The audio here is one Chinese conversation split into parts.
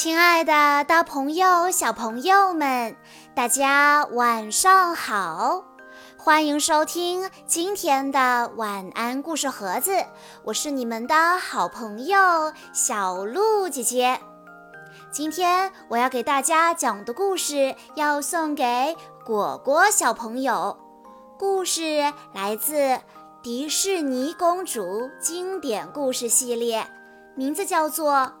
亲爱的大朋友、小朋友们，大家晚上好！欢迎收听今天的晚安故事盒子，我是你们的好朋友小鹿姐姐。今天我要给大家讲的故事要送给果果小朋友，故事来自迪士尼公主经典故事系列，名字叫做。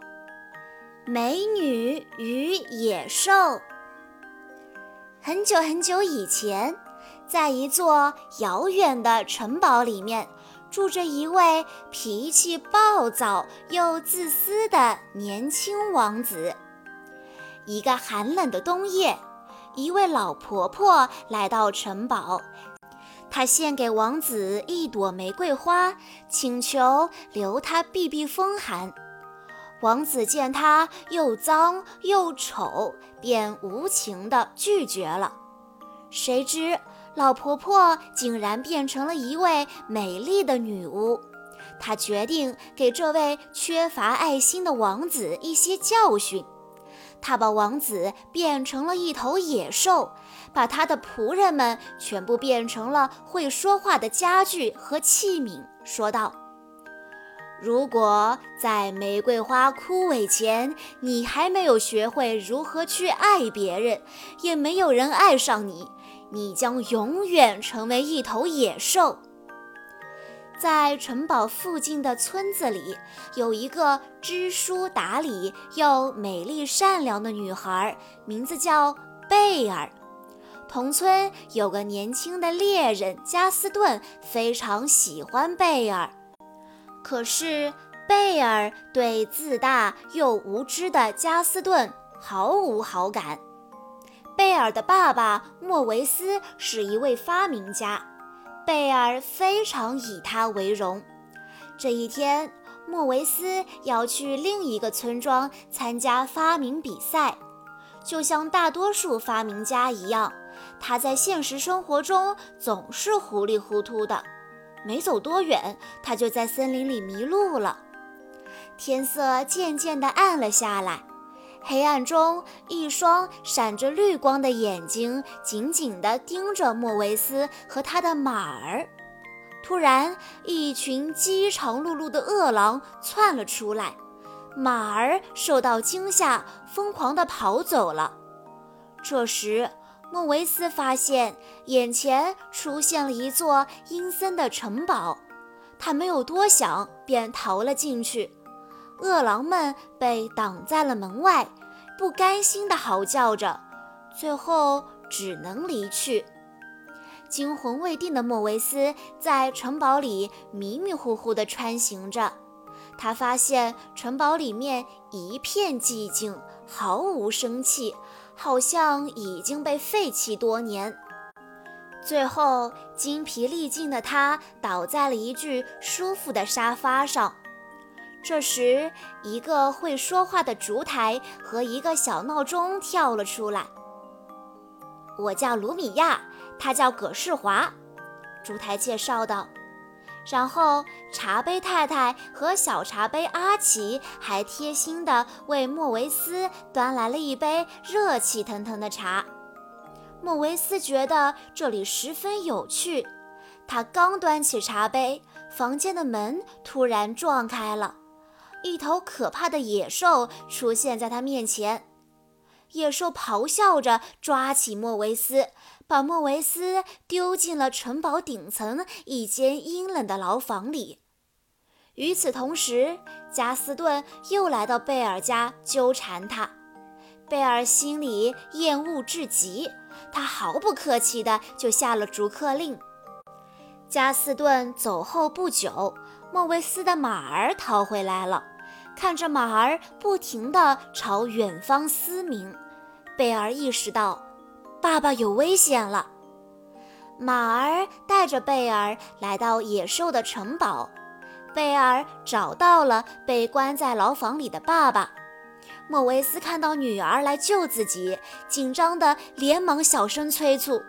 美女与野兽。很久很久以前，在一座遥远的城堡里面，住着一位脾气暴躁又自私的年轻王子。一个寒冷的冬夜，一位老婆婆来到城堡，她献给王子一朵玫瑰花，请求留他避避风寒。王子见她又脏又丑，便无情地拒绝了。谁知老婆婆竟然变成了一位美丽的女巫。她决定给这位缺乏爱心的王子一些教训。她把王子变成了一头野兽，把他的仆人们全部变成了会说话的家具和器皿，说道。如果在玫瑰花枯萎前，你还没有学会如何去爱别人，也没有人爱上你，你将永远成为一头野兽。在城堡附近的村子里，有一个知书达理又美丽善良的女孩，名字叫贝尔。同村有个年轻的猎人加斯顿，非常喜欢贝尔。可是贝尔对自大又无知的加斯顿毫无好感。贝尔的爸爸莫维斯是一位发明家，贝尔非常以他为荣。这一天，莫维斯要去另一个村庄参加发明比赛，就像大多数发明家一样，他在现实生活中总是糊里糊涂的。没走多远，他就在森林里迷路了。天色渐渐地暗了下来，黑暗中，一双闪着绿光的眼睛紧紧地盯着莫维斯和他的马儿。突然，一群饥肠辘辘的饿狼窜了出来，马儿受到惊吓，疯狂地跑走了。这时，莫维斯发现眼前出现了一座阴森的城堡，他没有多想，便逃了进去。饿狼们被挡在了门外，不甘心地嚎叫着，最后只能离去。惊魂未定的莫维斯在城堡里迷迷糊糊地穿行着，他发现城堡里面一片寂静，毫无生气。好像已经被废弃多年。最后，精疲力尽的他倒在了一具舒服的沙发上。这时，一个会说话的烛台和一个小闹钟跳了出来。我叫卢米亚，他叫葛世华。烛台介绍道。然后，茶杯太太和小茶杯阿奇还贴心地为莫维斯端来了一杯热气腾腾的茶。莫维斯觉得这里十分有趣。他刚端起茶杯，房间的门突然撞开了，一头可怕的野兽出现在他面前。野兽咆哮着抓起莫维斯。把莫维斯丢进了城堡顶层一间阴冷的牢房里。与此同时，加斯顿又来到贝尔家纠缠他。贝尔心里厌恶至极，他毫不客气地就下了逐客令。加斯顿走后不久，莫维斯的马儿逃回来了。看着马儿不停地朝远方嘶鸣，贝尔意识到。爸爸有危险了。马儿带着贝尔来到野兽的城堡，贝尔找到了被关在牢房里的爸爸。莫维斯看到女儿来救自己，紧张的连忙小声催促：“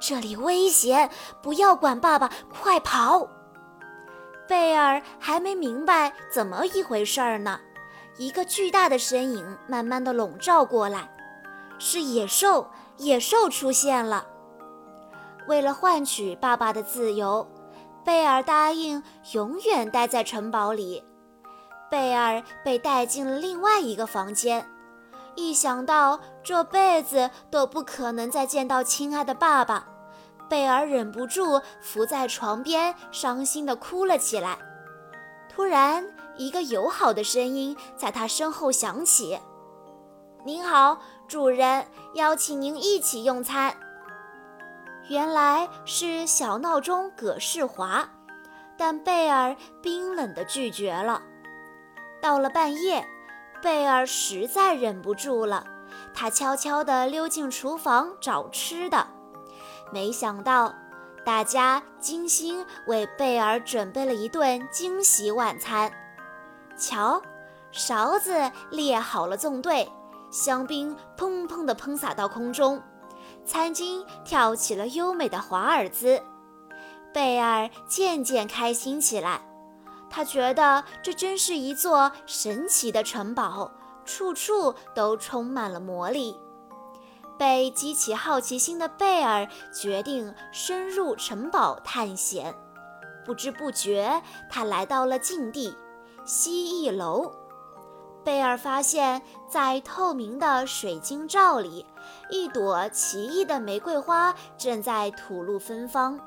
这里危险，不要管爸爸，快跑！”贝尔还没明白怎么一回事儿呢，一个巨大的身影慢慢的笼罩过来，是野兽。野兽出现了。为了换取爸爸的自由，贝尔答应永远待在城堡里。贝尔被带进了另外一个房间。一想到这辈子都不可能再见到亲爱的爸爸，贝尔忍不住伏在床边，伤心地哭了起来。突然，一个友好的声音在他身后响起：“您好，主人，邀请您一起用餐。”原来是小闹钟葛世华，但贝尔冰冷地拒绝了。到了半夜。贝尔实在忍不住了，他悄悄地溜进厨房找吃的。没想到，大家精心为贝尔准备了一顿惊喜晚餐。瞧，勺子列好了纵队，香槟砰砰地喷洒到空中，餐巾跳起了优美的华尔兹。贝尔渐渐开心起来。他觉得这真是一座神奇的城堡，处处都充满了魔力。被激起好奇心的贝尔决定深入城堡探险。不知不觉，他来到了禁地——蜥蜴楼。贝尔发现，在透明的水晶罩里，一朵奇异的玫瑰花正在吐露芬芳。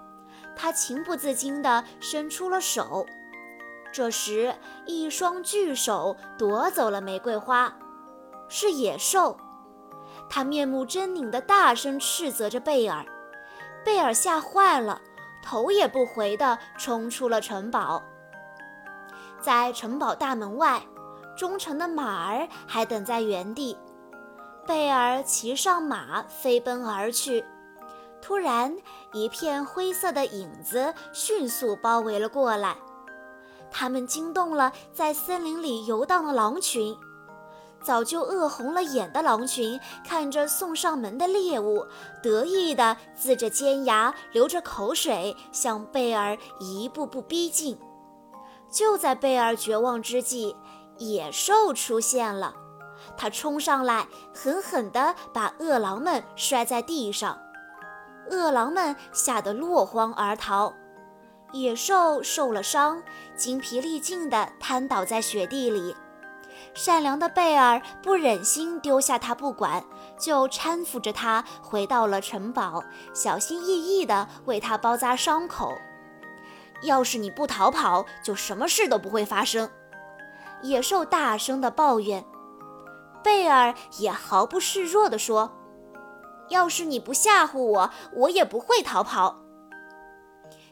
他情不自禁地伸出了手。这时，一双巨手夺走了玫瑰花，是野兽。他面目狰狞地大声斥责着贝尔。贝尔吓坏了，头也不回地冲出了城堡。在城堡大门外，忠诚的马儿还等在原地。贝尔骑上马飞奔而去。突然，一片灰色的影子迅速包围了过来。他们惊动了在森林里游荡的狼群，早就饿红了眼的狼群看着送上门的猎物，得意地呲着尖牙，流着口水，向贝尔一步步逼近。就在贝尔绝望之际，野兽出现了，它冲上来，狠狠地把饿狼们摔在地上，饿狼们吓得落荒而逃。野兽受了伤，精疲力尽地瘫倒在雪地里。善良的贝尔不忍心丢下他不管，就搀扶着他回到了城堡，小心翼翼地为他包扎伤口。要是你不逃跑，就什么事都不会发生。野兽大声地抱怨。贝尔也毫不示弱地说：“要是你不吓唬我，我也不会逃跑。”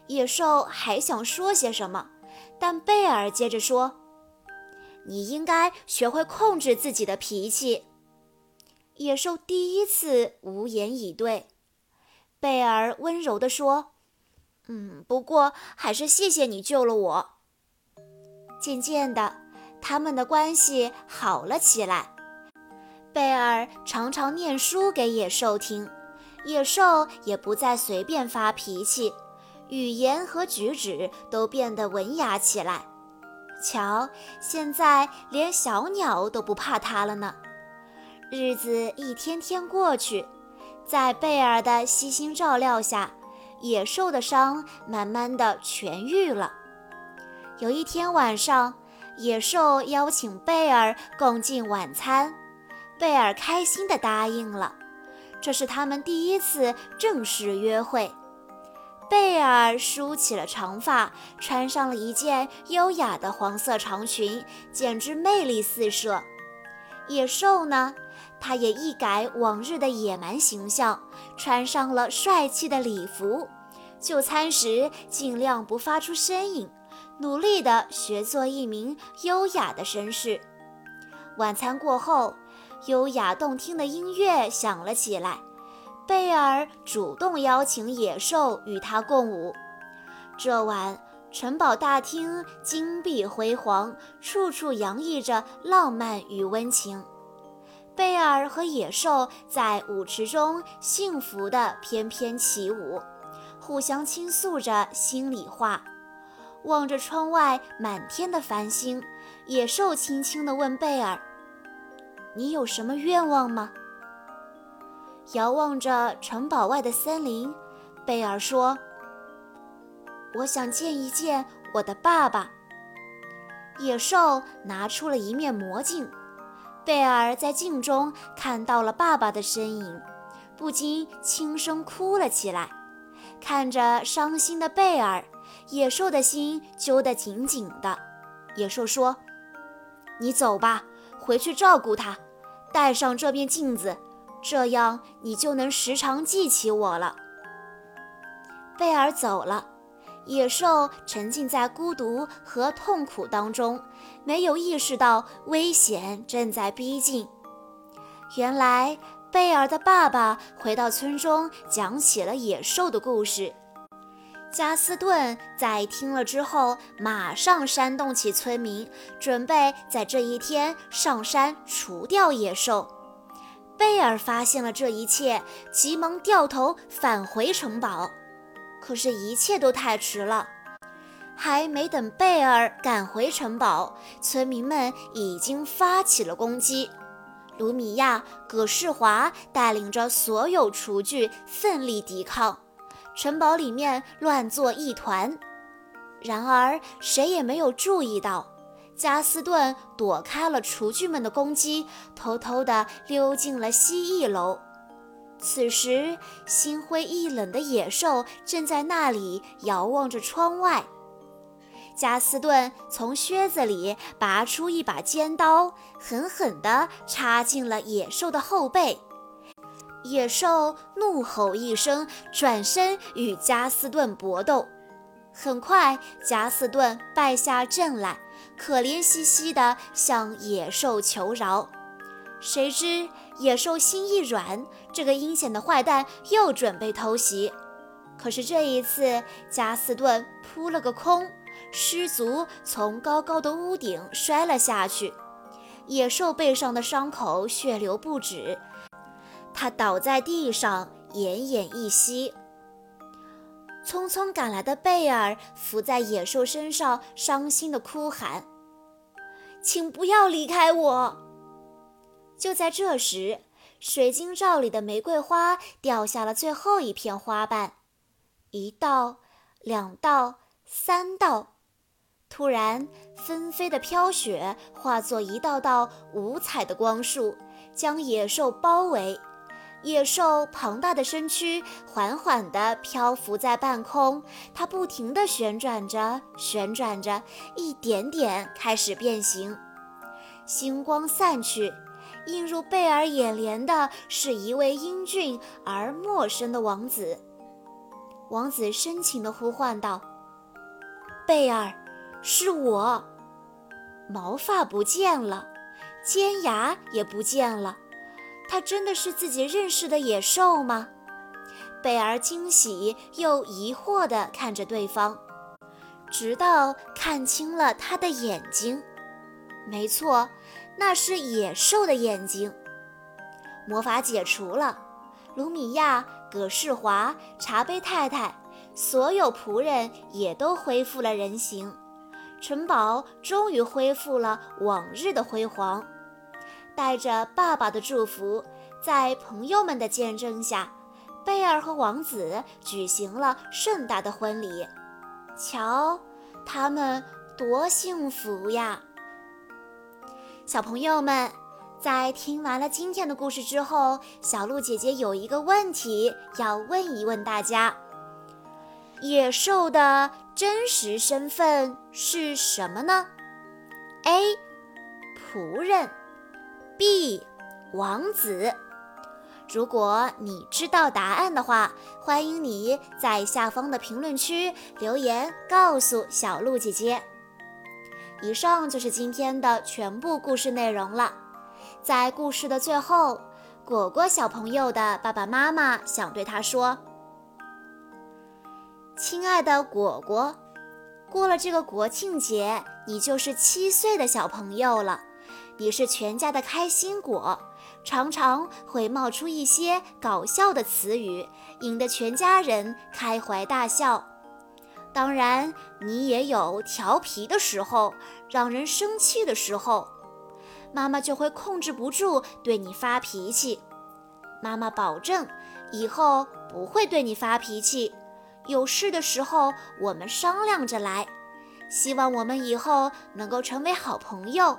野兽还想说些什么，但贝尔接着说：“你应该学会控制自己的脾气。”野兽第一次无言以对。贝尔温柔地说：“嗯，不过还是谢谢你救了我。”渐渐的，他们的关系好了起来。贝尔常常念书给野兽听，野兽也不再随便发脾气。语言和举止都变得文雅起来。瞧，现在连小鸟都不怕它了呢。日子一天天过去，在贝尔的悉心照料下，野兽的伤慢慢的痊愈了。有一天晚上，野兽邀请贝尔共进晚餐，贝尔开心的答应了。这是他们第一次正式约会。贝尔梳起了长发，穿上了一件优雅的黄色长裙，简直魅力四射。野兽呢，他也一改往日的野蛮形象，穿上了帅气的礼服。就餐时尽量不发出声音，努力地学做一名优雅的绅士。晚餐过后，优雅动听的音乐响了起来。贝尔主动邀请野兽与他共舞。这晚，城堡大厅金碧辉煌，处处洋溢着浪漫与温情。贝尔和野兽在舞池中幸福地翩翩起舞，互相倾诉着心里话。望着窗外满天的繁星，野兽轻轻地问贝尔：“你有什么愿望吗？”遥望着城堡外的森林，贝尔说：“我想见一见我的爸爸。”野兽拿出了一面魔镜，贝尔在镜中看到了爸爸的身影，不禁轻声哭了起来。看着伤心的贝尔，野兽的心揪得紧紧的。野兽说：“你走吧，回去照顾他，带上这面镜子，这样你就能时常记起我了。”贝尔走了。野兽沉浸在孤独和痛苦当中，没有意识到危险正在逼近。原来，贝尔的爸爸回到村中，讲起了野兽的故事。加斯顿在听了之后，马上煽动起村民，准备在这一天上山除掉野兽。贝尔发现了这一切，急忙掉头返回城堡。可是，一切都太迟了。还没等贝尔赶回城堡，村民们已经发起了攻击。卢米亚、葛世华带领着所有厨具奋力抵抗，城堡里面乱作一团。然而，谁也没有注意到，加斯顿躲开了厨具们的攻击，偷偷地溜进了蜥蜴楼。此时，心灰意冷的野兽正在那里遥望着窗外。加斯顿从靴子里拔出一把尖刀，狠狠地插进了野兽的后背。野兽怒吼一声，转身与加斯顿搏斗。很快，加斯顿败下阵来，可怜兮兮地向野兽求饶。谁知野兽心一软，这个阴险的坏蛋又准备偷袭。可是这一次，加斯顿扑了个空，失足从高高的屋顶摔了下去。野兽背上的伤口血流不止，他倒在地上奄奄一息。匆匆赶来的贝尔伏在野兽身上，伤心地哭喊：“请不要离开我！”就在这时，水晶罩里的玫瑰花掉下了最后一片花瓣，一道，两道，三道。突然，纷飞的飘雪化作一道道五彩的光束，将野兽包围。野兽庞大的身躯缓缓地漂浮在半空，它不停地旋转着，旋转着，一点点开始变形。星光散去。映入贝尔眼帘的是一位英俊而陌生的王子。王子深情地呼唤道：“贝尔，是我。”毛发不见了，尖牙也不见了，他真的是自己认识的野兽吗？贝尔惊喜又疑惑地看着对方，直到看清了他的眼睛。没错。那是野兽的眼睛。魔法解除了，卢米亚、葛世华、茶杯太太，所有仆人也都恢复了人形。城堡终于恢复了往日的辉煌。带着爸爸的祝福，在朋友们的见证下，贝尔和王子举行了盛大的婚礼。瞧，他们多幸福呀！小朋友们，在听完了今天的故事之后，小鹿姐姐有一个问题要问一问大家：野兽的真实身份是什么呢？A. 仆人，B. 王子。如果你知道答案的话，欢迎你在下方的评论区留言告诉小鹿姐姐。以上就是今天的全部故事内容了。在故事的最后，果果小朋友的爸爸妈妈想对他说：“亲爱的果果，过了这个国庆节，你就是七岁的小朋友了。你是全家的开心果，常常会冒出一些搞笑的词语，引得全家人开怀大笑。”当然，你也有调皮的时候，让人生气的时候，妈妈就会控制不住对你发脾气。妈妈保证，以后不会对你发脾气。有事的时候，我们商量着来。希望我们以后能够成为好朋友。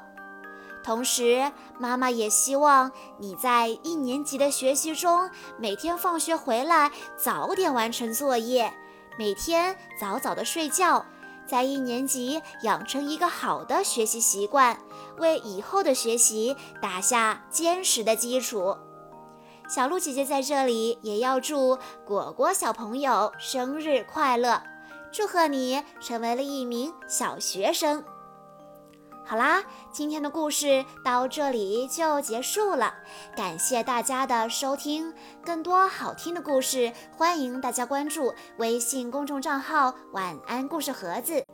同时，妈妈也希望你在一年级的学习中，每天放学回来早点完成作业。每天早早的睡觉，在一年级养成一个好的学习习惯，为以后的学习打下坚实的基础。小鹿姐姐在这里也要祝果果小朋友生日快乐，祝贺你成为了一名小学生。好啦，今天的故事到这里就结束了，感谢大家的收听。更多好听的故事，欢迎大家关注微信公众账号“晚安故事盒子”。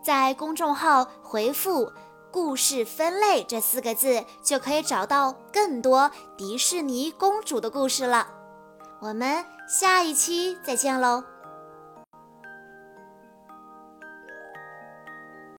在公众号回复“故事分类”这四个字，就可以找到更多迪士尼公主的故事了。我们下一期再见喽！